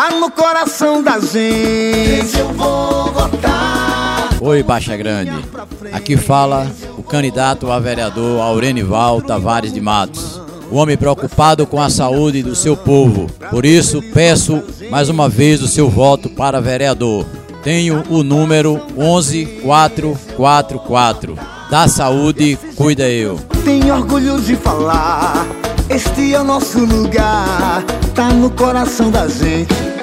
tá no coração da gente. Eu vou votar. Oi, Baixa Grande. Aqui fala o candidato a vereador Aurenival Tavares de Matos. O homem preocupado com a saúde do seu povo. Por isso, peço mais uma vez o seu voto para vereador. Tenho o número 11444. Da saúde, cuida eu. Tenho orgulho de falar, este é o nosso lugar, tá no coração da gente.